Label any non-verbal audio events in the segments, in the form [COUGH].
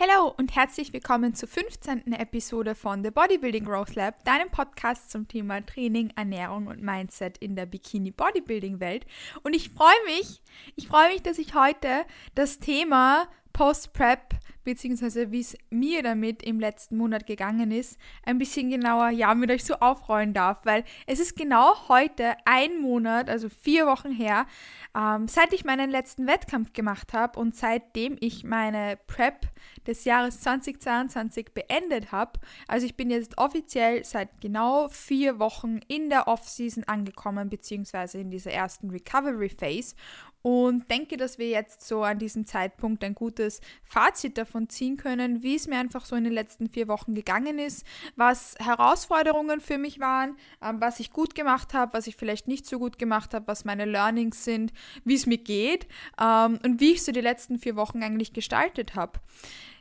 Hallo und herzlich willkommen zur 15. Episode von The Bodybuilding Growth Lab, deinem Podcast zum Thema Training, Ernährung und Mindset in der Bikini Bodybuilding Welt. Und ich freue mich, ich freue mich, dass ich heute das Thema Post-Prep beziehungsweise wie es mir damit im letzten Monat gegangen ist, ein bisschen genauer ja mit euch so aufrollen darf, weil es ist genau heute ein Monat, also vier Wochen her, ähm, seit ich meinen letzten Wettkampf gemacht habe und seitdem ich meine Prep des Jahres 2022 beendet habe. Also ich bin jetzt offiziell seit genau vier Wochen in der Off-Season angekommen, beziehungsweise in dieser ersten Recovery Phase und denke, dass wir jetzt so an diesem Zeitpunkt ein gutes Fazit davon ziehen können, wie es mir einfach so in den letzten vier Wochen gegangen ist, was Herausforderungen für mich waren, ähm, was ich gut gemacht habe, was ich vielleicht nicht so gut gemacht habe, was meine Learnings sind, wie es mir geht ähm, und wie ich so die letzten vier Wochen eigentlich gestaltet habe.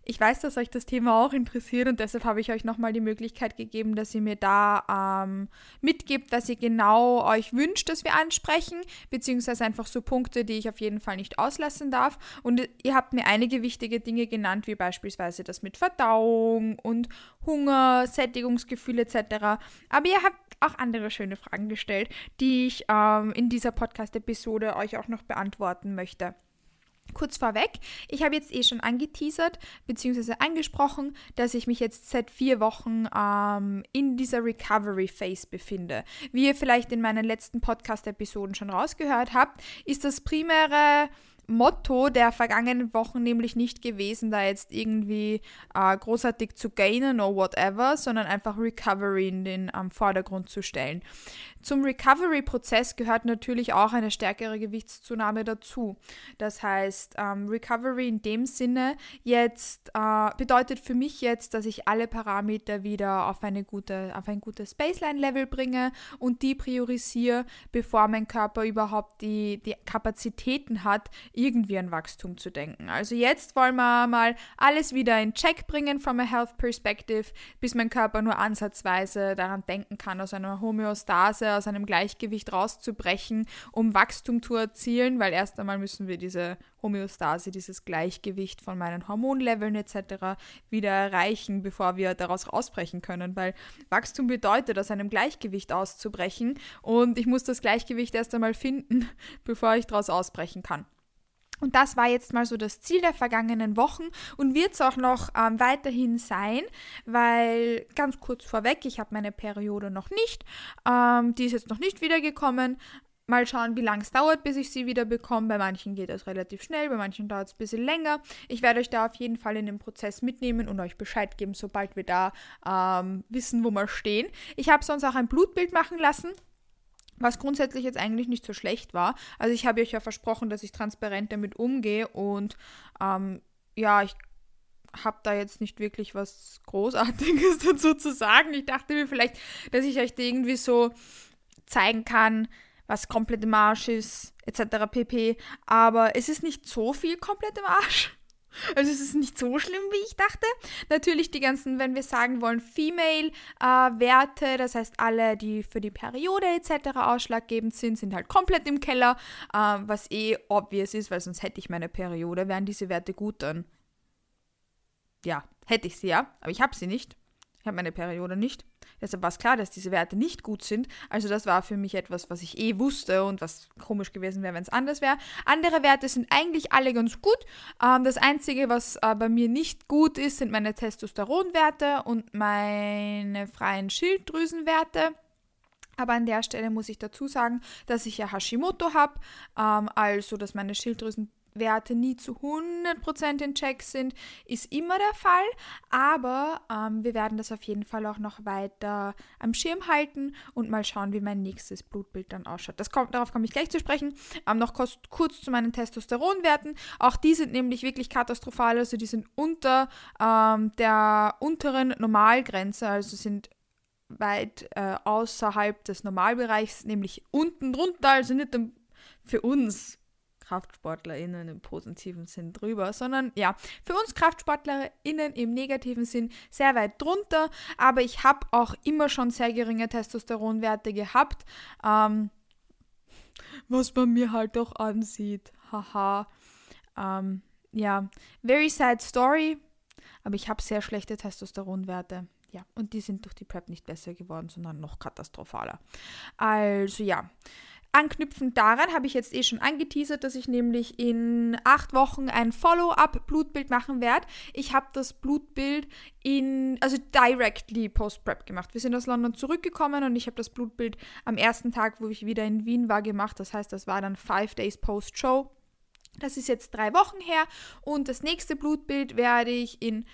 Ich weiß, dass euch das Thema auch interessiert und deshalb habe ich euch nochmal die Möglichkeit gegeben, dass ihr mir da ähm, mitgibt, was ihr genau euch wünscht, dass wir ansprechen, beziehungsweise einfach so Punkte, die ich auf jeden Fall nicht auslassen darf. Und ihr habt mir einige wichtige Dinge genannt, wie beispielsweise das mit Verdauung und Hunger, Sättigungsgefühl etc. Aber ihr habt auch andere schöne Fragen gestellt, die ich ähm, in dieser Podcast-Episode euch auch noch beantworten möchte. Kurz vorweg, ich habe jetzt eh schon angeteasert bzw. angesprochen, dass ich mich jetzt seit vier Wochen ähm, in dieser Recovery Phase befinde. Wie ihr vielleicht in meinen letzten Podcast-Episoden schon rausgehört habt, ist das primäre Motto der vergangenen Wochen nämlich nicht gewesen, da jetzt irgendwie äh, großartig zu gainen oder whatever, sondern einfach Recovery in den ähm, Vordergrund zu stellen. Zum Recovery-Prozess gehört natürlich auch eine stärkere Gewichtszunahme dazu. Das heißt, ähm, Recovery in dem Sinne jetzt äh, bedeutet für mich jetzt, dass ich alle Parameter wieder auf, eine gute, auf ein gutes Baseline-Level bringe und die priorisiere, bevor mein Körper überhaupt die, die Kapazitäten hat, irgendwie an Wachstum zu denken. Also jetzt wollen wir mal alles wieder in Check bringen from a Health Perspective, bis mein Körper nur ansatzweise daran denken kann, aus einer Homöostase, aus einem Gleichgewicht rauszubrechen, um Wachstum zu erzielen, weil erst einmal müssen wir diese Homöostase, dieses Gleichgewicht von meinen Hormonleveln etc. wieder erreichen, bevor wir daraus rausbrechen können, weil Wachstum bedeutet, aus einem Gleichgewicht auszubrechen und ich muss das Gleichgewicht erst einmal finden, [LAUGHS] bevor ich daraus ausbrechen kann. Und das war jetzt mal so das Ziel der vergangenen Wochen und wird es auch noch ähm, weiterhin sein, weil ganz kurz vorweg, ich habe meine Periode noch nicht, ähm, die ist jetzt noch nicht wiedergekommen. Mal schauen, wie lange es dauert, bis ich sie wieder bekomme. Bei manchen geht das relativ schnell, bei manchen dauert es ein bisschen länger. Ich werde euch da auf jeden Fall in den Prozess mitnehmen und euch Bescheid geben, sobald wir da ähm, wissen, wo wir stehen. Ich habe sonst auch ein Blutbild machen lassen was grundsätzlich jetzt eigentlich nicht so schlecht war. Also ich habe euch ja versprochen, dass ich transparent damit umgehe und ähm, ja, ich habe da jetzt nicht wirklich was Großartiges [LAUGHS] dazu zu sagen. Ich dachte mir vielleicht, dass ich euch da irgendwie so zeigen kann, was komplett im Arsch ist, etc. pp. Aber es ist nicht so viel komplett im Arsch. Also es ist nicht so schlimm, wie ich dachte. Natürlich die ganzen, wenn wir sagen wollen, Female-Werte, äh, das heißt alle, die für die Periode etc. ausschlaggebend sind, sind halt komplett im Keller, äh, was eh obvious ist, weil sonst hätte ich meine Periode, wären diese Werte gut dann. Ja, hätte ich sie ja, aber ich habe sie nicht. Ich habe meine Periode nicht. Deshalb war es klar, dass diese Werte nicht gut sind. Also das war für mich etwas, was ich eh wusste und was komisch gewesen wäre, wenn es anders wäre. Andere Werte sind eigentlich alle ganz gut. Ähm, das Einzige, was äh, bei mir nicht gut ist, sind meine Testosteronwerte und meine freien Schilddrüsenwerte. Aber an der Stelle muss ich dazu sagen, dass ich ja Hashimoto habe, ähm, also dass meine Schilddrüsen Werte nie zu 100% in Check sind, ist immer der Fall, aber ähm, wir werden das auf jeden Fall auch noch weiter am Schirm halten und mal schauen, wie mein nächstes Blutbild dann ausschaut. Das kommt, darauf komme ich gleich zu sprechen. Ähm, noch kurz, kurz zu meinen Testosteronwerten. Auch die sind nämlich wirklich katastrophal, also die sind unter ähm, der unteren Normalgrenze, also sind weit äh, außerhalb des Normalbereichs, nämlich unten drunter, also nicht für uns KraftsportlerInnen im positiven Sinn drüber, sondern ja, für uns KraftsportlerInnen im negativen Sinn sehr weit drunter, aber ich habe auch immer schon sehr geringe Testosteronwerte gehabt, ähm, was man mir halt auch ansieht. Haha. Ähm, ja, very sad story. aber ich habe sehr schlechte Testosteronwerte. Ja, und die sind durch die PrEP nicht besser geworden, sondern noch katastrophaler. Also ja, Anknüpfend daran habe ich jetzt eh schon angeteasert, dass ich nämlich in acht Wochen ein Follow-up-Blutbild machen werde. Ich habe das Blutbild in, also directly post-prep gemacht. Wir sind aus London zurückgekommen und ich habe das Blutbild am ersten Tag, wo ich wieder in Wien war, gemacht. Das heißt, das war dann five days post-show. Das ist jetzt drei Wochen her und das nächste Blutbild werde ich in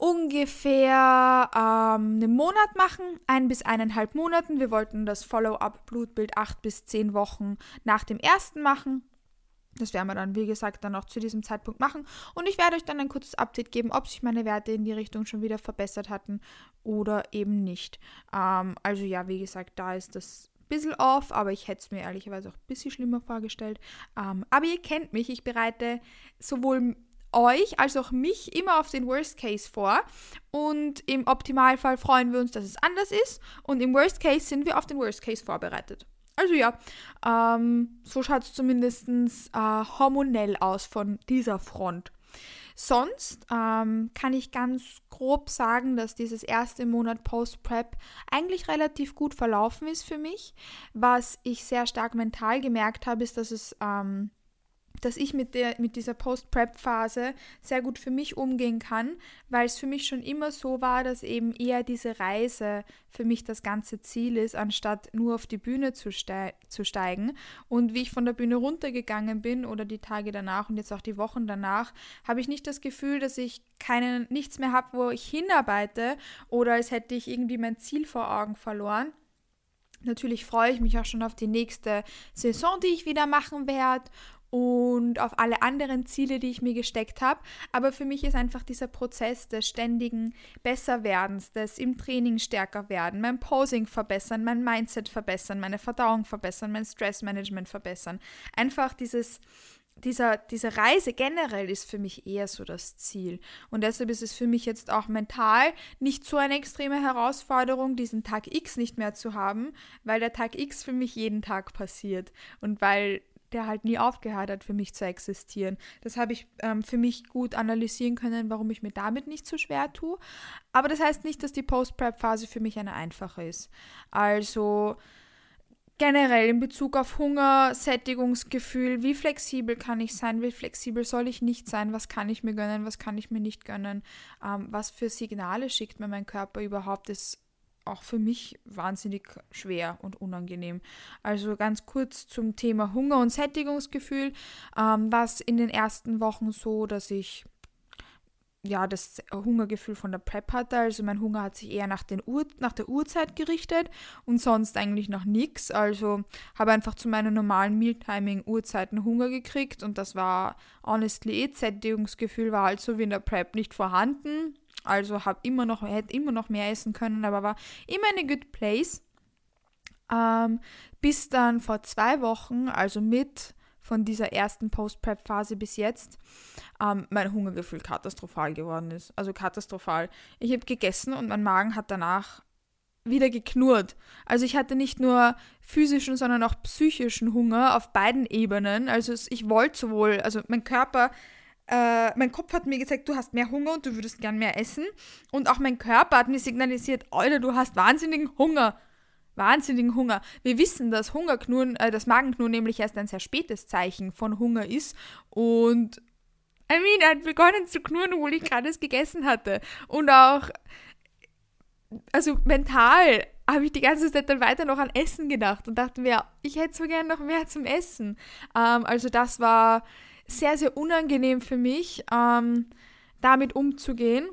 ungefähr ähm, einen Monat machen, ein bis eineinhalb Monaten. Wir wollten das Follow-up-Blutbild acht bis zehn Wochen nach dem ersten machen. Das werden wir dann, wie gesagt, dann auch zu diesem Zeitpunkt machen. Und ich werde euch dann ein kurzes Update geben, ob sich meine Werte in die Richtung schon wieder verbessert hatten oder eben nicht. Ähm, also ja, wie gesagt, da ist das ein bisschen off, aber ich hätte es mir ehrlicherweise auch ein bisschen schlimmer vorgestellt. Ähm, aber ihr kennt mich, ich bereite sowohl euch als auch mich immer auf den Worst Case vor. Und im Optimalfall freuen wir uns, dass es anders ist. Und im Worst Case sind wir auf den Worst Case vorbereitet. Also ja, ähm, so schaut es zumindest äh, hormonell aus von dieser Front. Sonst ähm, kann ich ganz grob sagen, dass dieses erste Monat Post-Prep eigentlich relativ gut verlaufen ist für mich. Was ich sehr stark mental gemerkt habe, ist, dass es ähm, dass ich mit, der, mit dieser Post-Prep-Phase sehr gut für mich umgehen kann, weil es für mich schon immer so war, dass eben eher diese Reise für mich das ganze Ziel ist, anstatt nur auf die Bühne zu, ste zu steigen. Und wie ich von der Bühne runtergegangen bin oder die Tage danach und jetzt auch die Wochen danach, habe ich nicht das Gefühl, dass ich keinen, nichts mehr habe, wo ich hinarbeite oder als hätte ich irgendwie mein Ziel vor Augen verloren. Natürlich freue ich mich auch schon auf die nächste Saison, die ich wieder machen werde und auf alle anderen Ziele, die ich mir gesteckt habe. Aber für mich ist einfach dieser Prozess des ständigen Besserwerdens, des im Training stärker werden, mein Posing verbessern, mein Mindset verbessern, meine Verdauung verbessern, mein Stressmanagement verbessern. Einfach dieses dieser, diese Reise generell ist für mich eher so das Ziel. Und deshalb ist es für mich jetzt auch mental nicht so eine extreme Herausforderung, diesen Tag X nicht mehr zu haben, weil der Tag X für mich jeden Tag passiert. Und weil der halt nie aufgehört hat, für mich zu existieren. Das habe ich ähm, für mich gut analysieren können, warum ich mir damit nicht so schwer tue. Aber das heißt nicht, dass die Post-Prep-Phase für mich eine einfache ist. Also generell in Bezug auf Hunger, Sättigungsgefühl, wie flexibel kann ich sein, wie flexibel soll ich nicht sein, was kann ich mir gönnen, was kann ich mir nicht gönnen, ähm, was für Signale schickt mir mein Körper überhaupt, ist auch für mich wahnsinnig schwer und unangenehm. Also ganz kurz zum Thema Hunger und Sättigungsgefühl ähm, war in den ersten Wochen so, dass ich ja das Hungergefühl von der Prep hatte. Also mein Hunger hat sich eher nach, den Ur nach der Uhrzeit gerichtet und sonst eigentlich nach nichts. Also habe einfach zu meinen normalen Mealtiming-Uhrzeiten Hunger gekriegt und das war honestly Sättigungsgefühl war also wie in der Prep nicht vorhanden. Also habe immer noch, hätte immer noch mehr essen können, aber war immer eine good place. Ähm, bis dann vor zwei Wochen, also mit von dieser ersten Post-Prep-Phase bis jetzt, ähm, mein Hungergefühl katastrophal geworden ist. Also katastrophal. Ich habe gegessen und mein Magen hat danach wieder geknurrt. Also ich hatte nicht nur physischen, sondern auch psychischen Hunger auf beiden Ebenen. Also ich wollte sowohl, also mein Körper äh, mein Kopf hat mir gesagt, du hast mehr Hunger und du würdest gern mehr essen. Und auch mein Körper hat mir signalisiert, Alter, du hast wahnsinnigen Hunger. Wahnsinnigen Hunger. Wir wissen, dass Hungerknurren, äh, das Magenknurren nämlich erst ein sehr spätes Zeichen von Hunger ist. Und I mean, er hat begonnen zu knurren, obwohl ich gerade es gegessen hatte. Und auch, also mental habe ich die ganze Zeit dann weiter noch an Essen gedacht und dachte mir, ich hätte so gern noch mehr zum Essen. Ähm, also das war sehr, sehr unangenehm für mich, ähm, damit umzugehen.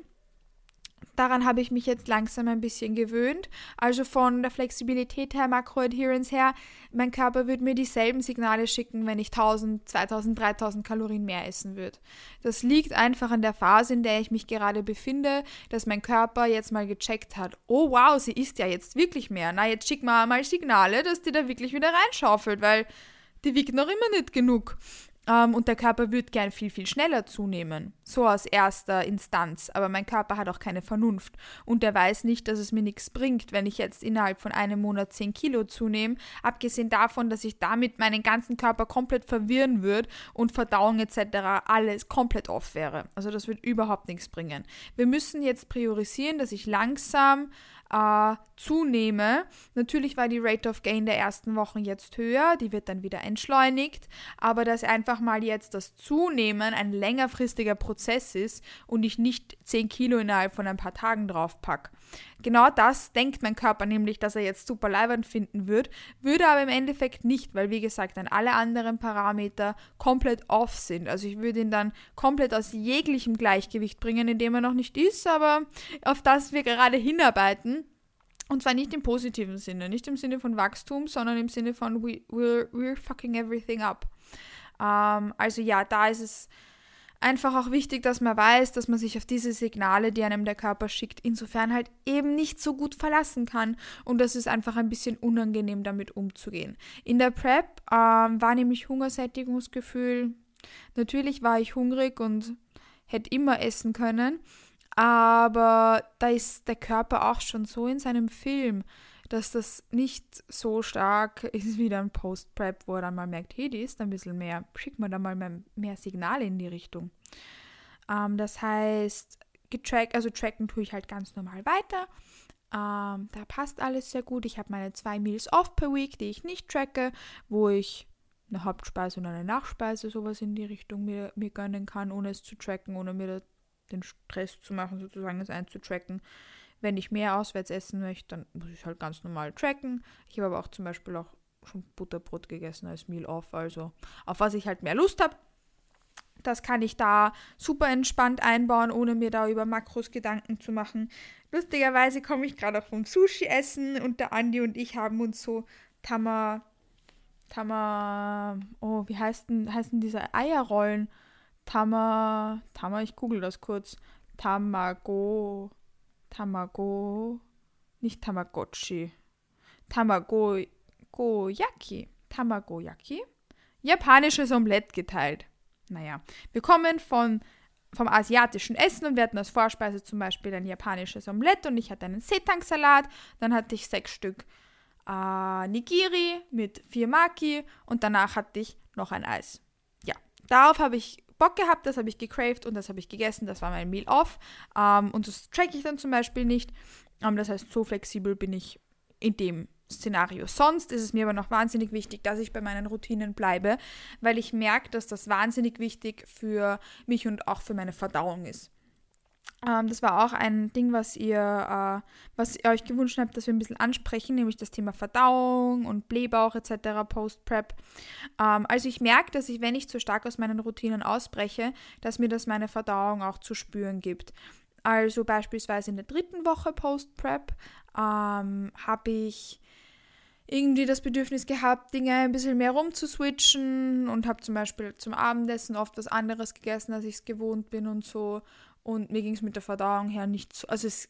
Daran habe ich mich jetzt langsam ein bisschen gewöhnt. Also von der Flexibilität her, Makroadherence her, mein Körper würde mir dieselben Signale schicken, wenn ich 1000, 2000, 3000 Kalorien mehr essen würde. Das liegt einfach an der Phase, in der ich mich gerade befinde, dass mein Körper jetzt mal gecheckt hat, oh wow, sie isst ja jetzt wirklich mehr. Na, jetzt schick mal mal Signale, dass die da wirklich wieder reinschaufelt, weil die wiegt noch immer nicht genug. Ähm, und der Körper wird gern viel, viel schneller zunehmen. So aus erster Instanz. Aber mein Körper hat auch keine Vernunft. Und der weiß nicht, dass es mir nichts bringt, wenn ich jetzt innerhalb von einem Monat 10 Kilo zunehme. Abgesehen davon, dass ich damit meinen ganzen Körper komplett verwirren würde und Verdauung etc. alles komplett off wäre. Also das wird überhaupt nichts bringen. Wir müssen jetzt priorisieren, dass ich langsam äh, zunehme. Natürlich war die Rate of Gain der ersten Wochen jetzt höher, die wird dann wieder entschleunigt, aber dass einfach mal jetzt das Zunehmen ein längerfristiger Prozess ist und ich nicht 10 Kilo innerhalb von ein paar Tagen draufpack. Genau das denkt mein Körper nämlich, dass er jetzt super leibend finden wird, würde aber im Endeffekt nicht, weil wie gesagt dann alle anderen Parameter komplett off sind. Also ich würde ihn dann komplett aus jeglichem Gleichgewicht bringen, in dem er noch nicht ist, aber auf das wir gerade hinarbeiten. Und zwar nicht im positiven Sinne, nicht im Sinne von Wachstum, sondern im Sinne von we, we're, we're fucking everything up. Ähm, also ja, da ist es einfach auch wichtig, dass man weiß, dass man sich auf diese Signale, die einem der Körper schickt, insofern halt eben nicht so gut verlassen kann. Und das ist einfach ein bisschen unangenehm, damit umzugehen. In der Prep ähm, war nämlich Hungersättigungsgefühl. Natürlich war ich hungrig und hätte immer essen können. Aber da ist der Körper auch schon so in seinem Film, dass das nicht so stark ist wie dann Post-Prep, wo er dann mal merkt, hey, die ist ein bisschen mehr, schickt man da mal mehr, Signale in die Richtung. Ähm, das heißt, getrackt, also tracken tue ich halt ganz normal weiter. Ähm, da passt alles sehr gut. Ich habe meine zwei Meals off per Week, die ich nicht tracke, wo ich eine Hauptspeise und eine Nachspeise, sowas in die Richtung mir, mir gönnen kann, ohne es zu tracken, ohne mir den Stress zu machen, sozusagen es einzutracken. Wenn ich mehr auswärts essen möchte, dann muss ich halt ganz normal tracken. Ich habe aber auch zum Beispiel auch schon Butterbrot gegessen als Meal off, also auf was ich halt mehr Lust habe. Das kann ich da super entspannt einbauen, ohne mir da über Makros Gedanken zu machen. Lustigerweise komme ich gerade auch vom Sushi essen und der Andi und ich haben uns so Tama, Tama, oh, wie heißt denn, heißen diese Eierrollen? Tama, Tama, ich google das kurz. Tamago, Tamago, nicht Tamagotchi, Tamagoyaki, Tamagoyaki, japanisches Omelett geteilt. Naja, wir kommen von, vom asiatischen Essen und wir hatten als Vorspeise zum Beispiel ein japanisches Omelett und ich hatte einen Setang-Salat, dann hatte ich sechs Stück äh, Nigiri mit vier Maki und danach hatte ich noch ein Eis. Ja, darauf habe ich Bock gehabt, das habe ich gecraved und das habe ich gegessen, das war mein Meal off. Ähm, und das track ich dann zum Beispiel nicht. Ähm, das heißt, so flexibel bin ich in dem Szenario. Sonst ist es mir aber noch wahnsinnig wichtig, dass ich bei meinen Routinen bleibe, weil ich merke, dass das wahnsinnig wichtig für mich und auch für meine Verdauung ist. Ähm, das war auch ein Ding, was ihr, äh, was ihr euch gewünscht habt, dass wir ein bisschen ansprechen, nämlich das Thema Verdauung und Blähbauch etc. Post-Prep. Ähm, also ich merke, dass ich, wenn ich zu stark aus meinen Routinen ausbreche, dass mir das meine Verdauung auch zu spüren gibt. Also beispielsweise in der dritten Woche Post-Prep ähm, habe ich irgendwie das Bedürfnis gehabt, Dinge ein bisschen mehr rumzuswitchen und habe zum Beispiel zum Abendessen oft was anderes gegessen, als ich es gewohnt bin und so. Und mir ging es mit der Verdauung her nicht so. Also es,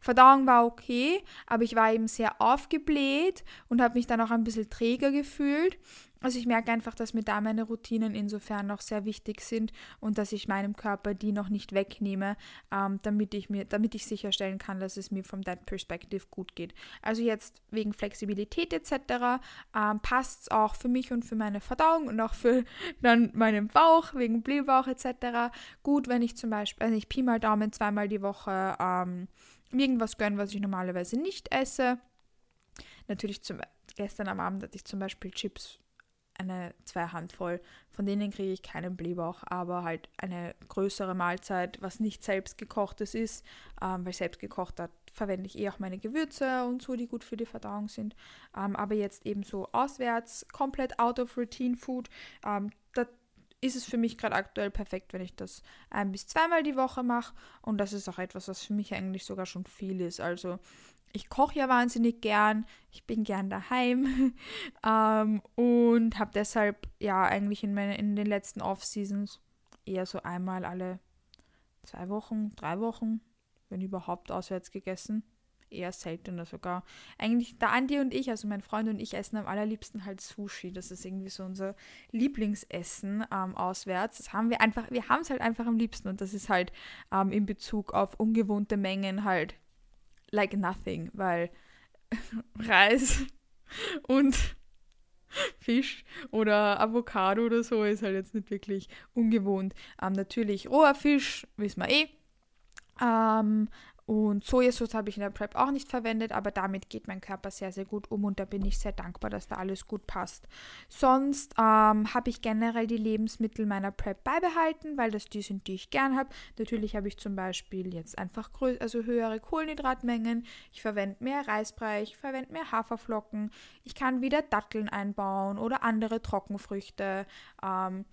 Verdauung war okay, aber ich war eben sehr aufgebläht und habe mich dann auch ein bisschen träger gefühlt. Also ich merke einfach, dass mir da meine Routinen insofern noch sehr wichtig sind und dass ich meinem Körper die noch nicht wegnehme, ähm, damit, ich mir, damit ich sicherstellen kann, dass es mir from that perspective gut geht. Also jetzt wegen Flexibilität etc. Ähm, passt es auch für mich und für meine Verdauung und auch für [LAUGHS] dann meinen Bauch, wegen Blähbauch etc. gut, wenn ich zum Beispiel, also ich Pi mal Daumen zweimal die Woche ähm, irgendwas gönne, was ich normalerweise nicht esse. Natürlich zum, gestern am Abend hatte ich zum Beispiel Chips eine zwei Handvoll. Von denen kriege ich keinen Blähbauch, aber halt eine größere Mahlzeit, was nicht selbstgekochtes ist, ähm, weil selbstgekocht hat verwende ich eh auch meine Gewürze und so, die gut für die Verdauung sind. Ähm, aber jetzt eben so auswärts, komplett out of routine food, ähm, da ist es für mich gerade aktuell perfekt, wenn ich das ein bis zweimal die Woche mache. Und das ist auch etwas, was für mich eigentlich sogar schon viel ist. Also ich koche ja wahnsinnig gern, ich bin gern daheim [LAUGHS] ähm, und habe deshalb ja eigentlich in, meine, in den letzten Off-Seasons eher so einmal alle zwei Wochen, drei Wochen, wenn überhaupt, auswärts gegessen. eher seltener sogar. Eigentlich der Andi und ich, also mein Freund und ich, essen am allerliebsten halt Sushi. Das ist irgendwie so unser Lieblingsessen ähm, auswärts. Das haben wir einfach, wir haben es halt einfach am liebsten und das ist halt ähm, in Bezug auf ungewohnte Mengen halt like nothing, weil [LAUGHS] Reis und Fisch oder Avocado oder so ist halt jetzt nicht wirklich ungewohnt. Ähm, natürlich roher Fisch, wissen wir eh. Ähm, und Sojasauce habe ich in der Prep auch nicht verwendet, aber damit geht mein Körper sehr, sehr gut um und da bin ich sehr dankbar, dass da alles gut passt. Sonst ähm, habe ich generell die Lebensmittel meiner Prep beibehalten, weil das die sind, die ich gern habe. Natürlich habe ich zum Beispiel jetzt einfach also höhere Kohlenhydratmengen. Ich verwende mehr Reisbrei, ich verwende mehr Haferflocken. Ich kann wieder Datteln einbauen oder andere Trockenfrüchte. Ähm,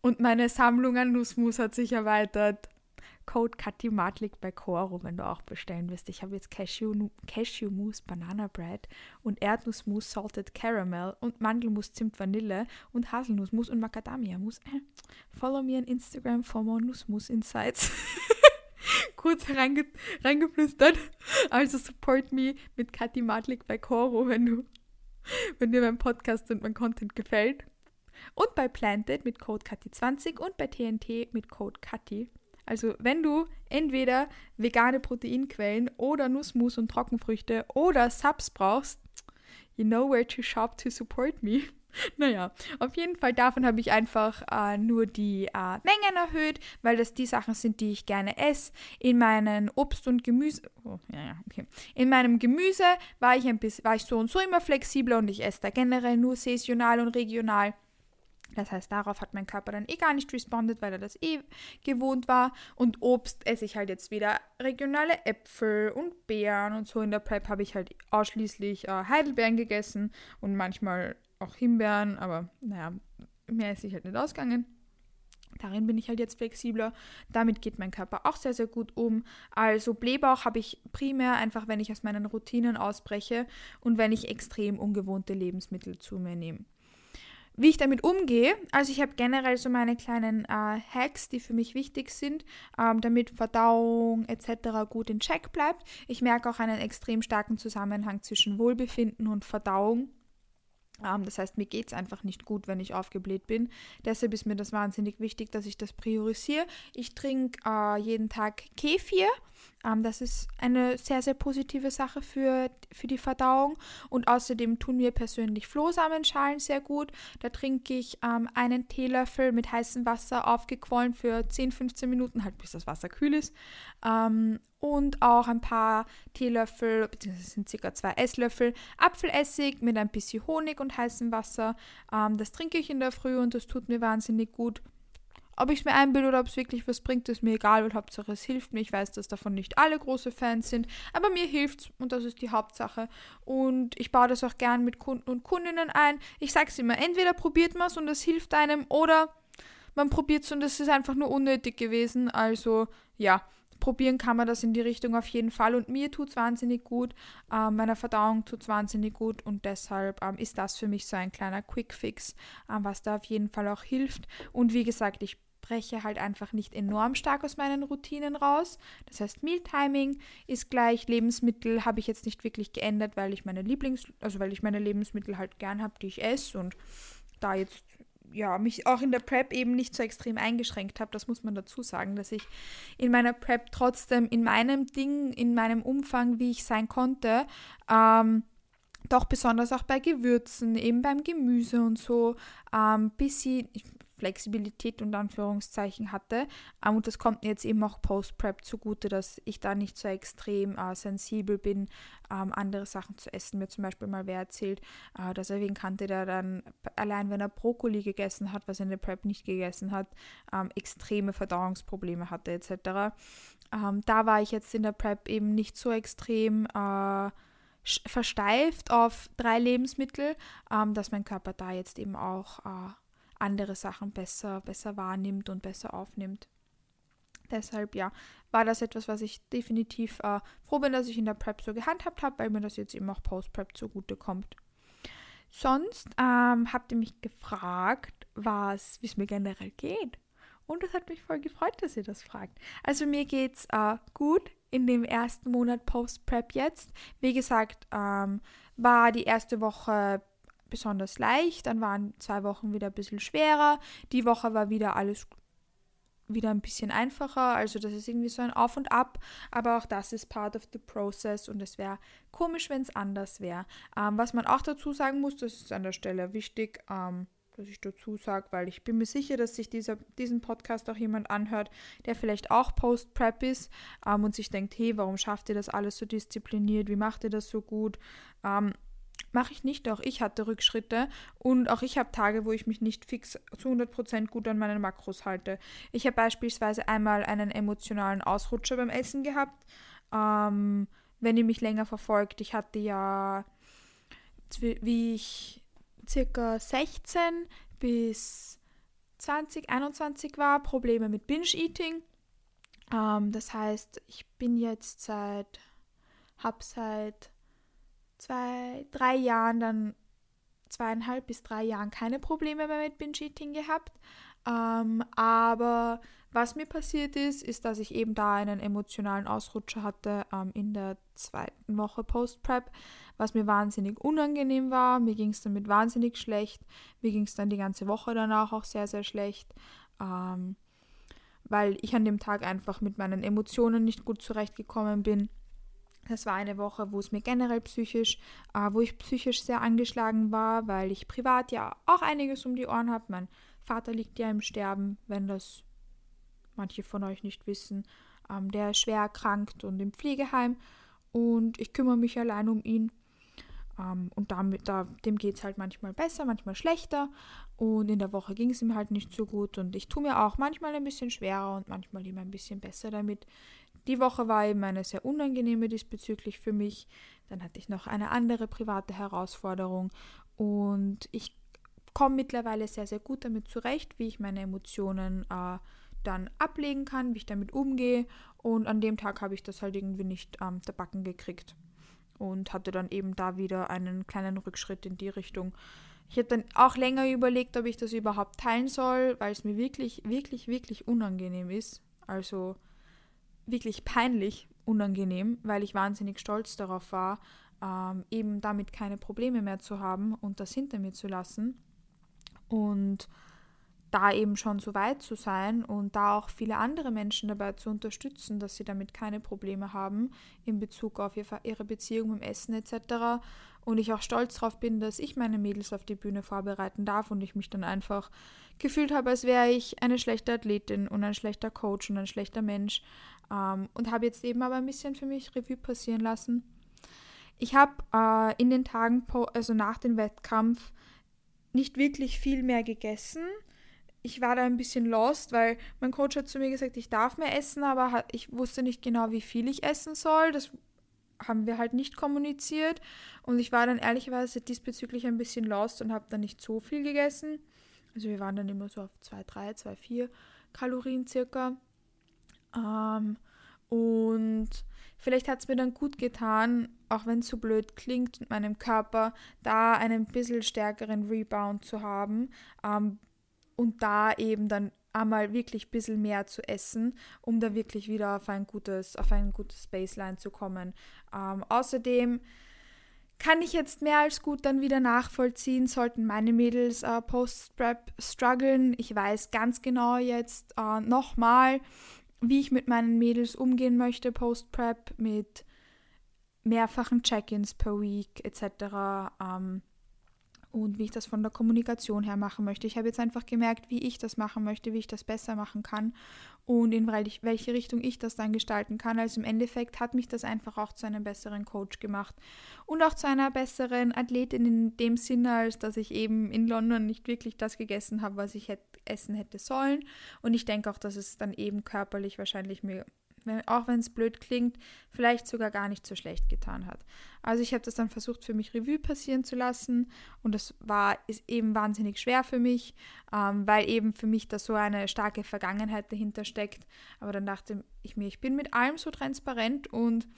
und meine Sammlung an Nussmus hat sich erweitert. Code Kathi Matlik bei Coro, wenn du auch bestellen willst. Ich habe jetzt Cashew, Cashew Mousse Banana Bread und Erdnussmus Salted Caramel und Mandelmus Zimt Vanille und Haselnussmus und Macadamia Mousse. Äh, follow me on Instagram for more Nussmus Insights. [LAUGHS] Kurz reinge reingeflüstert. Also support me mit Kathi Matlik bei Coro, wenn du wenn dir mein Podcast und mein Content gefällt. Und bei Planted mit Code Kathi20 und bei TNT mit Code Kathi also wenn du entweder vegane Proteinquellen oder Nussmus und Trockenfrüchte oder Subs brauchst, you know where to shop to support me. [LAUGHS] Naja, auf jeden Fall davon habe ich einfach äh, nur die äh, Mengen erhöht, weil das die Sachen sind, die ich gerne esse. In meinen Obst und Gemüse, oh, ja, ja, okay. In meinem Gemüse war ich ein bisschen, war ich so und so immer flexibler und ich esse da generell nur saisonal und regional. Das heißt, darauf hat mein Körper dann eh gar nicht respondet, weil er das eh gewohnt war. Und Obst esse ich halt jetzt wieder regionale Äpfel und Beeren und so. In der Prep habe ich halt ausschließlich äh, Heidelbeeren gegessen und manchmal auch Himbeeren, aber naja, mehr ist ich halt nicht ausgegangen. Darin bin ich halt jetzt flexibler. Damit geht mein Körper auch sehr, sehr gut um. Also Blähbauch habe ich primär einfach, wenn ich aus meinen Routinen ausbreche und wenn ich extrem ungewohnte Lebensmittel zu mir nehme. Wie ich damit umgehe, also ich habe generell so meine kleinen äh, Hacks, die für mich wichtig sind, ähm, damit Verdauung etc. gut in Check bleibt. Ich merke auch einen extrem starken Zusammenhang zwischen Wohlbefinden und Verdauung. Ähm, das heißt, mir geht es einfach nicht gut, wenn ich aufgebläht bin. Deshalb ist mir das wahnsinnig wichtig, dass ich das priorisiere. Ich trinke äh, jeden Tag Kefir. Ähm, das ist eine sehr, sehr positive Sache für, für die Verdauung. Und außerdem tun mir persönlich Flohsamenschalen sehr gut. Da trinke ich ähm, einen Teelöffel mit heißem Wasser aufgequollen für 10, 15 Minuten, halt bis das Wasser kühl ist. Ähm, und auch ein paar Teelöffel, beziehungsweise sind circa zwei Esslöffel Apfelessig mit ein bisschen Honig und heißem Wasser. Ähm, das trinke ich in der Früh und das tut mir wahnsinnig gut. Ob ich es mir einbilde oder ob es wirklich was bringt, ist mir egal, weil Hauptsache es hilft mir. Ich weiß, dass davon nicht alle große Fans sind, aber mir hilft es und das ist die Hauptsache. Und ich baue das auch gern mit Kunden und Kundinnen ein. Ich sage es immer, entweder probiert man es und es hilft einem oder man probiert es und es ist einfach nur unnötig gewesen. Also ja, probieren kann man das in die Richtung auf jeden Fall. Und mir tut es wahnsinnig gut, ähm, meiner Verdauung tut es wahnsinnig gut und deshalb ähm, ist das für mich so ein kleiner Quick-Fix, ähm, was da auf jeden Fall auch hilft. Und wie gesagt, ich breche halt einfach nicht enorm stark aus meinen Routinen raus. Das heißt, Mealtiming ist gleich, Lebensmittel habe ich jetzt nicht wirklich geändert, weil ich meine Lieblings, also weil ich meine Lebensmittel halt gern habe, die ich esse und da jetzt ja, mich auch in der Prep eben nicht so extrem eingeschränkt habe. Das muss man dazu sagen, dass ich in meiner Prep trotzdem in meinem Ding, in meinem Umfang, wie ich sein konnte, ähm, doch besonders auch bei Gewürzen, eben beim Gemüse und so, ähm, bisschen, ich Flexibilität und Anführungszeichen hatte. Ähm, und das kommt mir jetzt eben auch Post-Prep zugute, dass ich da nicht so extrem äh, sensibel bin, ähm, andere Sachen zu essen. Mir zum Beispiel mal wer erzählt, äh, dass er wen kannte, der dann allein wenn er Brokkoli gegessen hat, was er in der Prep nicht gegessen hat, ähm, extreme Verdauungsprobleme hatte etc. Ähm, da war ich jetzt in der Prep eben nicht so extrem äh, versteift auf drei Lebensmittel, ähm, dass mein Körper da jetzt eben auch äh, andere Sachen besser, besser wahrnimmt und besser aufnimmt. Deshalb, ja, war das etwas, was ich definitiv äh, froh bin, dass ich in der Prep so gehandhabt habe, weil mir das jetzt eben auch Post-Prep zugute kommt. Sonst ähm, habt ihr mich gefragt, was, wie es mir generell geht. Und es hat mich voll gefreut, dass ihr das fragt. Also mir geht's äh, gut. in dem ersten Monat Post-Prep jetzt. Wie gesagt, ähm, war die erste Woche besonders leicht, dann waren zwei Wochen wieder ein bisschen schwerer. Die Woche war wieder alles wieder ein bisschen einfacher. Also das ist irgendwie so ein Auf und Ab, aber auch das ist part of the process und es wäre komisch, wenn es anders wäre. Ähm, was man auch dazu sagen muss, das ist an der Stelle wichtig, ähm, dass ich dazu sage, weil ich bin mir sicher, dass sich dieser, diesen Podcast auch jemand anhört, der vielleicht auch Post-Prep ist ähm, und sich denkt, hey, warum schafft ihr das alles so diszipliniert? Wie macht ihr das so gut? Mache ich nicht, auch ich hatte Rückschritte und auch ich habe Tage, wo ich mich nicht fix zu 100% gut an meinen Makros halte. Ich habe beispielsweise einmal einen emotionalen Ausrutscher beim Essen gehabt. Ähm, wenn ihr mich länger verfolgt, ich hatte ja, wie ich circa 16 bis 20, 21 war, Probleme mit Binge-Eating. Ähm, das heißt, ich bin jetzt seit, hab seit zwei, drei Jahren dann zweieinhalb bis drei Jahren keine Probleme mehr mit Binge-Eating gehabt. Ähm, aber was mir passiert ist, ist, dass ich eben da einen emotionalen Ausrutscher hatte ähm, in der zweiten Woche Post-Prep, was mir wahnsinnig unangenehm war. Mir ging es damit wahnsinnig schlecht. Mir ging es dann die ganze Woche danach auch sehr, sehr schlecht, ähm, weil ich an dem Tag einfach mit meinen Emotionen nicht gut zurechtgekommen bin. Das war eine Woche, wo es mir generell psychisch, äh, wo ich psychisch sehr angeschlagen war, weil ich privat ja auch einiges um die Ohren habe. Mein Vater liegt ja im Sterben, wenn das manche von euch nicht wissen. Ähm, der ist schwer erkrankt und im Pflegeheim und ich kümmere mich allein um ihn. Ähm, und damit, da, dem geht es halt manchmal besser, manchmal schlechter. Und in der Woche ging es ihm halt nicht so gut. Und ich tue mir auch manchmal ein bisschen schwerer und manchmal immer ein bisschen besser damit. Die Woche war eben eine sehr unangenehme diesbezüglich für mich. Dann hatte ich noch eine andere private Herausforderung. Und ich komme mittlerweile sehr, sehr gut damit zurecht, wie ich meine Emotionen äh, dann ablegen kann, wie ich damit umgehe. Und an dem Tag habe ich das halt irgendwie nicht ähm, der Backen gekriegt und hatte dann eben da wieder einen kleinen Rückschritt in die Richtung. Ich habe dann auch länger überlegt, ob ich das überhaupt teilen soll, weil es mir wirklich, wirklich, wirklich unangenehm ist. Also wirklich peinlich unangenehm, weil ich wahnsinnig stolz darauf war, ähm, eben damit keine Probleme mehr zu haben und das hinter mir zu lassen. Und da eben schon so weit zu sein und da auch viele andere Menschen dabei zu unterstützen, dass sie damit keine Probleme haben in Bezug auf ihre Beziehung mit dem Essen etc. Und ich auch stolz darauf bin, dass ich meine Mädels auf die Bühne vorbereiten darf und ich mich dann einfach gefühlt habe, als wäre ich eine schlechte Athletin und ein schlechter Coach und ein schlechter Mensch. Ähm, und habe jetzt eben aber ein bisschen für mich Revue passieren lassen. Ich habe äh, in den Tagen, also nach dem Wettkampf, nicht wirklich viel mehr gegessen ich war da ein bisschen lost, weil mein Coach hat zu mir gesagt, ich darf mehr essen, aber ich wusste nicht genau, wie viel ich essen soll. Das haben wir halt nicht kommuniziert. Und ich war dann ehrlicherweise diesbezüglich ein bisschen lost und habe dann nicht so viel gegessen. Also wir waren dann immer so auf 2, 3, 2, 4 Kalorien circa. Ähm, und vielleicht hat es mir dann gut getan, auch wenn es so blöd klingt, mit meinem Körper da einen bisschen stärkeren Rebound zu haben. Ähm, und da eben dann einmal wirklich ein bisschen mehr zu essen, um da wirklich wieder auf ein gutes, auf ein gutes Baseline zu kommen. Ähm, außerdem kann ich jetzt mehr als gut dann wieder nachvollziehen, sollten meine Mädels äh, Post-Prep strugglen. Ich weiß ganz genau jetzt äh, nochmal, wie ich mit meinen Mädels umgehen möchte, Post-Prep, mit mehrfachen Check-ins per Week etc. Ähm, und wie ich das von der Kommunikation her machen möchte. Ich habe jetzt einfach gemerkt, wie ich das machen möchte, wie ich das besser machen kann und in welche Richtung ich das dann gestalten kann. Also im Endeffekt hat mich das einfach auch zu einem besseren Coach gemacht und auch zu einer besseren Athletin in dem Sinne, als dass ich eben in London nicht wirklich das gegessen habe, was ich hätte, essen hätte sollen. Und ich denke auch, dass es dann eben körperlich wahrscheinlich mir auch wenn es blöd klingt, vielleicht sogar gar nicht so schlecht getan hat. Also ich habe das dann versucht für mich Revue passieren zu lassen und das war ist eben wahnsinnig schwer für mich, ähm, weil eben für mich da so eine starke Vergangenheit dahinter steckt. Aber dann dachte ich mir, ich bin mit allem so transparent und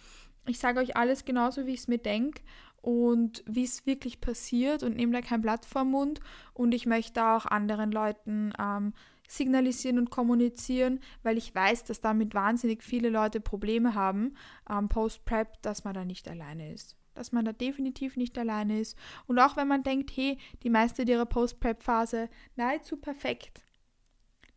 ich sage euch alles genauso, wie ich es mir denke und wie es wirklich passiert und nehme da kein Blatt vor Mund und ich möchte auch anderen Leuten ähm, signalisieren und kommunizieren, weil ich weiß, dass damit wahnsinnig viele Leute Probleme haben, ähm, Post-Prep, dass man da nicht alleine ist. Dass man da definitiv nicht alleine ist. Und auch wenn man denkt, hey, die meiste ihrer Post-Prep-Phase nahezu perfekt,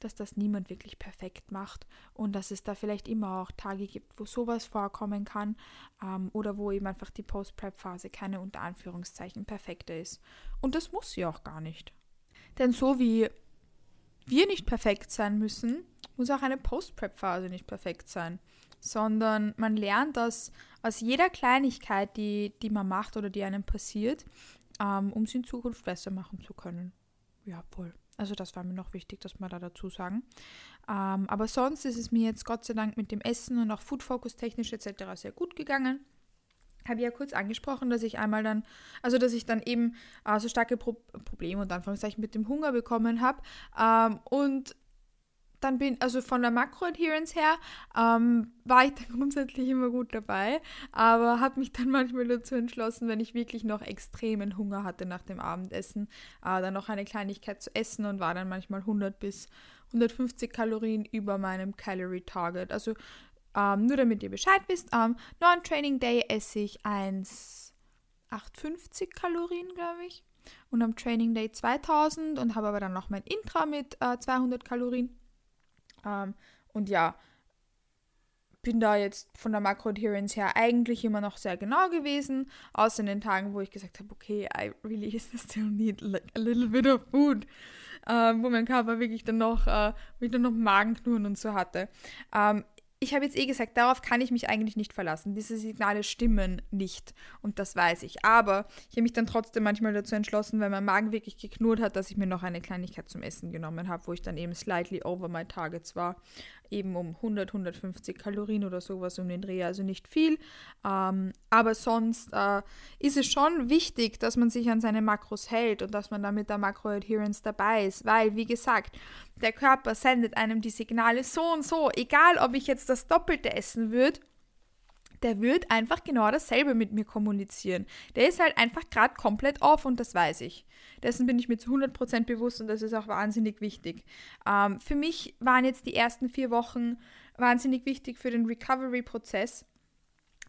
dass das niemand wirklich perfekt macht und dass es da vielleicht immer auch Tage gibt, wo sowas vorkommen kann ähm, oder wo eben einfach die Post-Prep-Phase keine unter Anführungszeichen perfekte ist. Und das muss sie auch gar nicht. Denn so wie wir nicht perfekt sein müssen, muss auch eine Post-Prep-Phase nicht perfekt sein, sondern man lernt das aus jeder Kleinigkeit, die, die man macht oder die einem passiert, ähm, um es in Zukunft besser machen zu können. Ja, voll. Also das war mir noch wichtig, dass wir da dazu sagen. Ähm, aber sonst ist es mir jetzt Gott sei Dank mit dem Essen und auch Food Focus technisch etc. sehr gut gegangen habe ja kurz angesprochen, dass ich einmal dann, also dass ich dann eben äh, so starke Pro Probleme und Anführungszeichen mit dem Hunger bekommen habe. Ähm, und dann bin, also von der Makro-Adherence her, ähm, war ich [LAUGHS] dann grundsätzlich immer gut dabei, aber habe mich dann manchmal dazu entschlossen, wenn ich wirklich noch extremen Hunger hatte nach dem Abendessen, äh, dann noch eine Kleinigkeit zu essen und war dann manchmal 100 bis 150 Kalorien über meinem Calorie Target. Also ähm, nur damit ihr Bescheid wisst, am Non-Training Day esse ich 1,850 Kalorien, glaube ich. Und am Training Day 2000 und habe aber dann noch mein Intra mit äh, 200 Kalorien. Ähm, und ja, bin da jetzt von der Makro-Adherence her eigentlich immer noch sehr genau gewesen, außer in den Tagen, wo ich gesagt habe, okay, I really [LAUGHS] still need like a little bit of food, ähm, wo mein Körper wirklich dann noch, äh, wo ich dann noch Magenknurren und so hatte. Ähm, ich habe jetzt eh gesagt, darauf kann ich mich eigentlich nicht verlassen. Diese Signale stimmen nicht und das weiß ich. Aber ich habe mich dann trotzdem manchmal dazu entschlossen, weil mein Magen wirklich geknurrt hat, dass ich mir noch eine Kleinigkeit zum Essen genommen habe, wo ich dann eben slightly over my targets war eben um 100, 150 Kalorien oder sowas um den Dreh, also nicht viel. Ähm, aber sonst äh, ist es schon wichtig, dass man sich an seine Makros hält und dass man da mit der Makro-Adherence dabei ist, weil, wie gesagt, der Körper sendet einem die Signale so und so, egal ob ich jetzt das Doppelte essen würde der wird einfach genau dasselbe mit mir kommunizieren. Der ist halt einfach gerade komplett off und das weiß ich. Dessen bin ich mir zu 100% bewusst und das ist auch wahnsinnig wichtig. Ähm, für mich waren jetzt die ersten vier Wochen wahnsinnig wichtig für den Recovery-Prozess.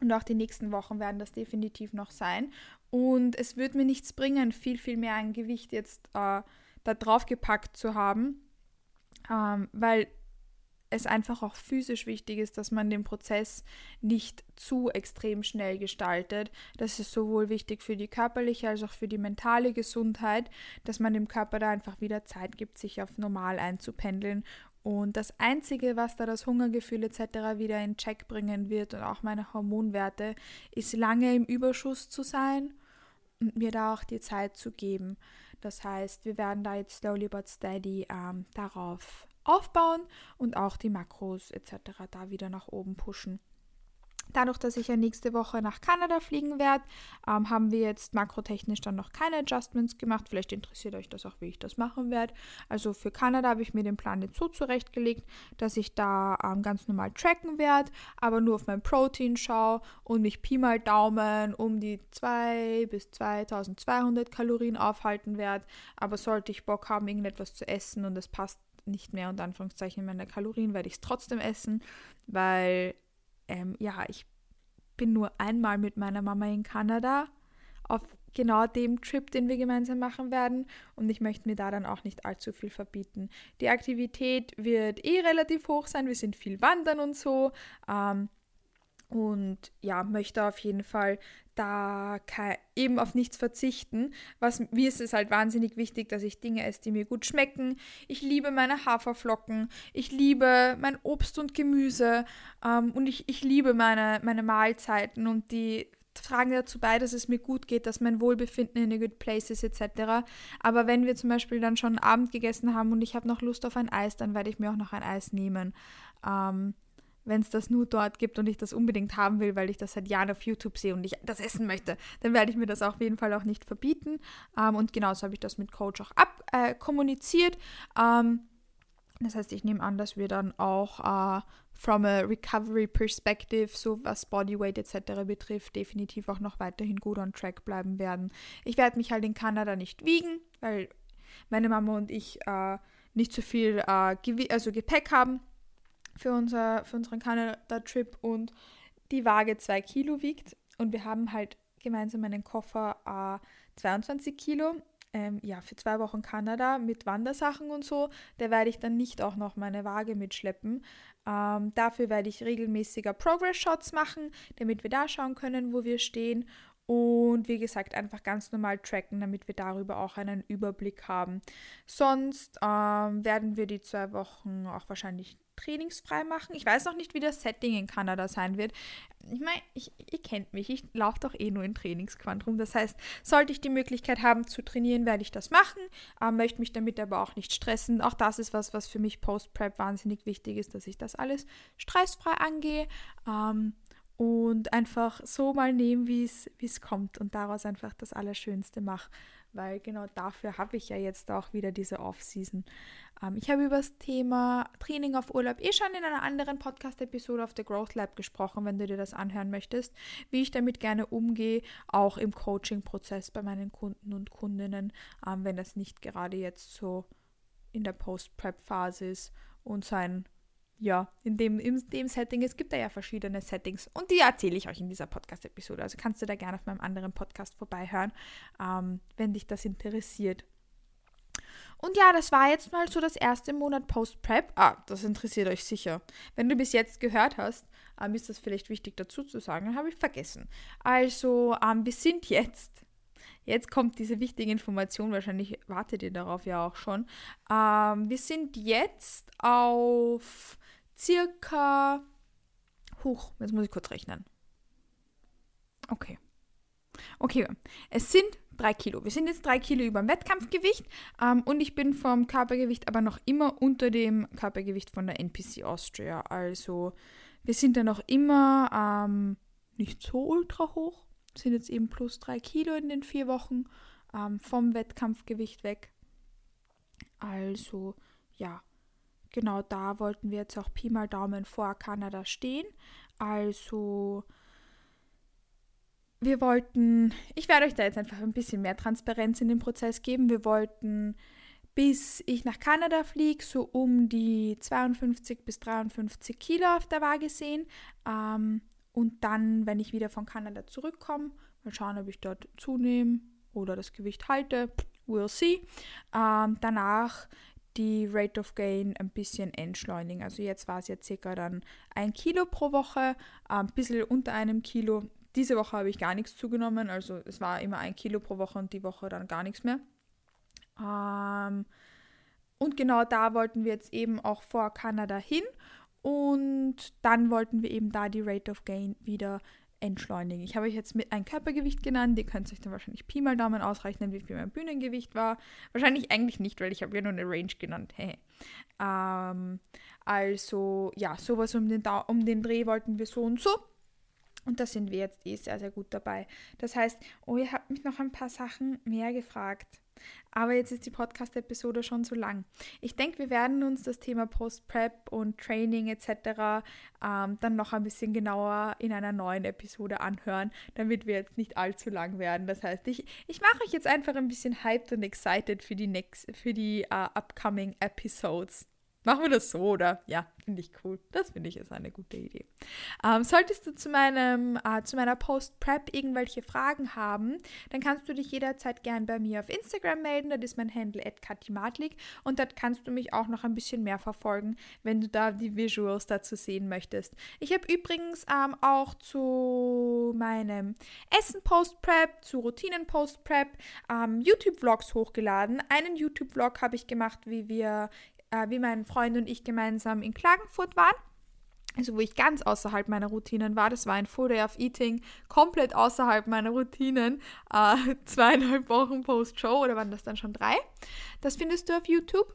Und auch die nächsten Wochen werden das definitiv noch sein. Und es wird mir nichts bringen, viel, viel mehr ein Gewicht jetzt äh, da drauf gepackt zu haben. Ähm, weil es einfach auch physisch wichtig ist, dass man den Prozess nicht zu extrem schnell gestaltet. Das ist sowohl wichtig für die körperliche als auch für die mentale Gesundheit, dass man dem Körper da einfach wieder Zeit gibt, sich auf normal einzupendeln. Und das Einzige, was da das Hungergefühl etc. wieder in Check bringen wird und auch meine Hormonwerte, ist lange im Überschuss zu sein und mir da auch die Zeit zu geben. Das heißt, wir werden da jetzt slowly but steady ähm, darauf aufbauen und auch die Makros etc. da wieder nach oben pushen. Dadurch, dass ich ja nächste Woche nach Kanada fliegen werde, ähm, haben wir jetzt makrotechnisch dann noch keine Adjustments gemacht. Vielleicht interessiert euch das auch, wie ich das machen werde. Also für Kanada habe ich mir den Plan jetzt so zurechtgelegt, dass ich da ähm, ganz normal tracken werde, aber nur auf mein Protein schaue und mich Pi mal Daumen um die 2 bis 2200 Kalorien aufhalten werde. Aber sollte ich Bock haben, irgendetwas zu essen und es passt nicht mehr unter Anführungszeichen meine Kalorien, werde ich es trotzdem essen, weil ähm, ja, ich bin nur einmal mit meiner Mama in Kanada auf genau dem Trip, den wir gemeinsam machen werden und ich möchte mir da dann auch nicht allzu viel verbieten. Die Aktivität wird eh relativ hoch sein, wir sind viel wandern und so. Ähm, und ja, möchte auf jeden Fall da eben auf nichts verzichten. Was, mir ist es halt wahnsinnig wichtig, dass ich Dinge esse, die mir gut schmecken. Ich liebe meine Haferflocken, ich liebe mein Obst und Gemüse ähm, und ich, ich liebe meine, meine Mahlzeiten und die tragen dazu bei, dass es mir gut geht, dass mein Wohlbefinden in a good place ist etc. Aber wenn wir zum Beispiel dann schon Abend gegessen haben und ich habe noch Lust auf ein Eis, dann werde ich mir auch noch ein Eis nehmen. Ähm, wenn es das nur dort gibt und ich das unbedingt haben will, weil ich das seit Jahren auf YouTube sehe und ich das essen möchte, dann werde ich mir das auf jeden Fall auch nicht verbieten. Ähm, und genauso habe ich das mit Coach auch abkommuniziert. Äh, ähm, das heißt, ich nehme an, dass wir dann auch äh, from a recovery perspective, so was Bodyweight etc. betrifft, definitiv auch noch weiterhin gut on track bleiben werden. Ich werde mich halt in Kanada nicht wiegen, weil meine Mama und ich äh, nicht so viel äh, also Gepäck haben für, unser, für unseren Kanada-Trip und die Waage 2 Kilo wiegt. Und wir haben halt gemeinsam einen Koffer äh, 22 Kilo. Ähm, ja, für zwei Wochen Kanada mit Wandersachen und so. Da werde ich dann nicht auch noch meine Waage mitschleppen. Ähm, dafür werde ich regelmäßiger Progress-Shots machen, damit wir da schauen können, wo wir stehen. Und wie gesagt, einfach ganz normal tracken, damit wir darüber auch einen Überblick haben. Sonst ähm, werden wir die zwei Wochen auch wahrscheinlich trainingsfrei machen. Ich weiß noch nicht, wie das Setting in Kanada sein wird. Ich meine, ihr kennt mich, ich laufe doch eh nur in Trainingsquantrum. Das heißt, sollte ich die Möglichkeit haben zu trainieren, werde ich das machen. Ähm, möchte mich damit aber auch nicht stressen. Auch das ist was, was für mich Post-Prep wahnsinnig wichtig ist, dass ich das alles stressfrei angehe. Ähm, und einfach so mal nehmen, wie es kommt und daraus einfach das Allerschönste mache, weil genau dafür habe ich ja jetzt auch wieder diese Off-Season. Ähm, ich habe über das Thema Training auf Urlaub eh schon in einer anderen Podcast-Episode auf The Growth Lab gesprochen, wenn du dir das anhören möchtest, wie ich damit gerne umgehe, auch im Coaching-Prozess bei meinen Kunden und Kundinnen, ähm, wenn das nicht gerade jetzt so in der Post-Prep-Phase ist und sein ja, in dem, in dem Setting. Es gibt da ja verschiedene Settings und die erzähle ich euch in dieser Podcast-Episode. Also kannst du da gerne auf meinem anderen Podcast vorbeihören, ähm, wenn dich das interessiert. Und ja, das war jetzt mal so das erste Monat Post-Prep. Ah, das interessiert euch sicher. Wenn du bis jetzt gehört hast, ähm, ist das vielleicht wichtig dazu zu sagen, habe ich vergessen. Also, ähm, wir sind jetzt Jetzt kommt diese wichtige Information, wahrscheinlich wartet ihr darauf ja auch schon. Ähm, wir sind jetzt auf circa. Huch, jetzt muss ich kurz rechnen. Okay. Okay, es sind drei Kilo. Wir sind jetzt drei Kilo über dem Wettkampfgewicht ähm, und ich bin vom Körpergewicht aber noch immer unter dem Körpergewicht von der NPC Austria. Also wir sind da noch immer ähm, nicht so ultra hoch, sind jetzt eben plus drei Kilo in den vier Wochen ähm, vom Wettkampfgewicht weg. Also ja, genau da wollten wir jetzt auch Pi mal Daumen vor Kanada stehen. Also wir wollten, ich werde euch da jetzt einfach ein bisschen mehr Transparenz in den Prozess geben. Wir wollten, bis ich nach Kanada fliege, so um die 52 bis 53 Kilo auf der Waage sehen. Ähm, und dann, wenn ich wieder von Kanada zurückkomme, mal schauen, ob ich dort zunehme oder das Gewicht halte. We'll see. Ähm, danach die Rate of Gain ein bisschen entschleunigen. Also jetzt war es ja circa dann ein Kilo pro Woche, ein ähm, bisschen unter einem Kilo. Diese Woche habe ich gar nichts zugenommen, also es war immer ein Kilo pro Woche und die Woche dann gar nichts mehr. Ähm, und genau da wollten wir jetzt eben auch vor Kanada hin und dann wollten wir eben da die Rate of Gain wieder entschleunigen. Ich habe euch jetzt mit ein Körpergewicht genannt. Ihr könnt euch dann wahrscheinlich Pi mal Daumen ausrechnen, wie viel mein Bühnengewicht war. Wahrscheinlich eigentlich nicht, weil ich habe ja nur eine Range genannt. Hey. Ähm, also ja, sowas um den, um den Dreh wollten wir so und so. Und da sind wir jetzt eh sehr, sehr gut dabei. Das heißt, oh, ihr habt mich noch ein paar Sachen mehr gefragt. Aber jetzt ist die Podcast-Episode schon zu lang. Ich denke, wir werden uns das Thema Post-Prep und Training etc. Ähm, dann noch ein bisschen genauer in einer neuen Episode anhören, damit wir jetzt nicht allzu lang werden. Das heißt, ich, ich mache euch jetzt einfach ein bisschen hyped und excited für die, next, für die uh, upcoming Episodes. Machen wir das so, oder? Ja, finde ich cool. Das finde ich ist eine gute Idee. Ähm, solltest du zu, meinem, äh, zu meiner Post-Prep irgendwelche Fragen haben, dann kannst du dich jederzeit gern bei mir auf Instagram melden. Das ist mein Handle @katimatlik und dort kannst du mich auch noch ein bisschen mehr verfolgen, wenn du da die Visuals dazu sehen möchtest. Ich habe übrigens ähm, auch zu meinem Essen Post-Prep, zu Routinen Post-Prep ähm, YouTube-Vlogs hochgeladen. Einen YouTube-Vlog habe ich gemacht, wie wir äh, wie mein Freund und ich gemeinsam in Klagenfurt waren. Also wo ich ganz außerhalb meiner Routinen war. Das war ein Full Day of Eating, komplett außerhalb meiner Routinen. Äh, [LAUGHS] zweieinhalb Wochen Post-Show oder waren das dann schon drei? Das findest du auf YouTube.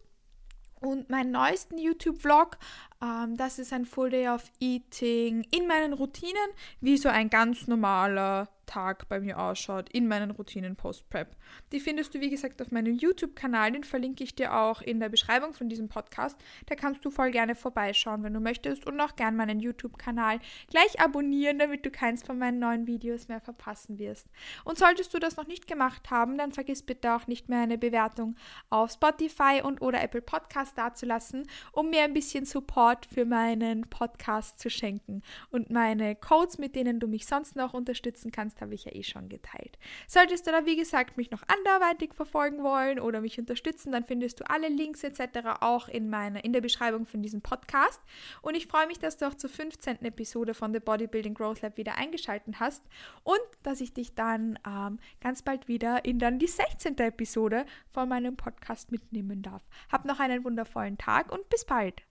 Und meinen neuesten YouTube-Vlog, ähm, das ist ein Full Day of Eating in meinen Routinen, wie so ein ganz normaler Tag bei mir ausschaut in meinen Routinen Post-Prep. Die findest du, wie gesagt, auf meinem YouTube-Kanal. Den verlinke ich dir auch in der Beschreibung von diesem Podcast. Da kannst du voll gerne vorbeischauen, wenn du möchtest. Und auch gerne meinen YouTube-Kanal gleich abonnieren, damit du keins von meinen neuen Videos mehr verpassen wirst. Und solltest du das noch nicht gemacht haben, dann vergiss bitte auch nicht mehr eine Bewertung auf Spotify und oder Apple Podcast dazulassen, um mir ein bisschen Support für meinen Podcast zu schenken. Und meine Codes, mit denen du mich sonst noch unterstützen kannst, habe ich ja eh schon geteilt. Solltest du da, wie gesagt, mich noch anderweitig verfolgen wollen oder mich unterstützen, dann findest du alle Links etc. auch in, meiner, in der Beschreibung von diesem Podcast. Und ich freue mich, dass du auch zur 15. Episode von The Bodybuilding Growth Lab wieder eingeschaltet hast und dass ich dich dann ähm, ganz bald wieder in dann die 16. Episode von meinem Podcast mitnehmen darf. Hab noch einen wundervollen Tag und bis bald.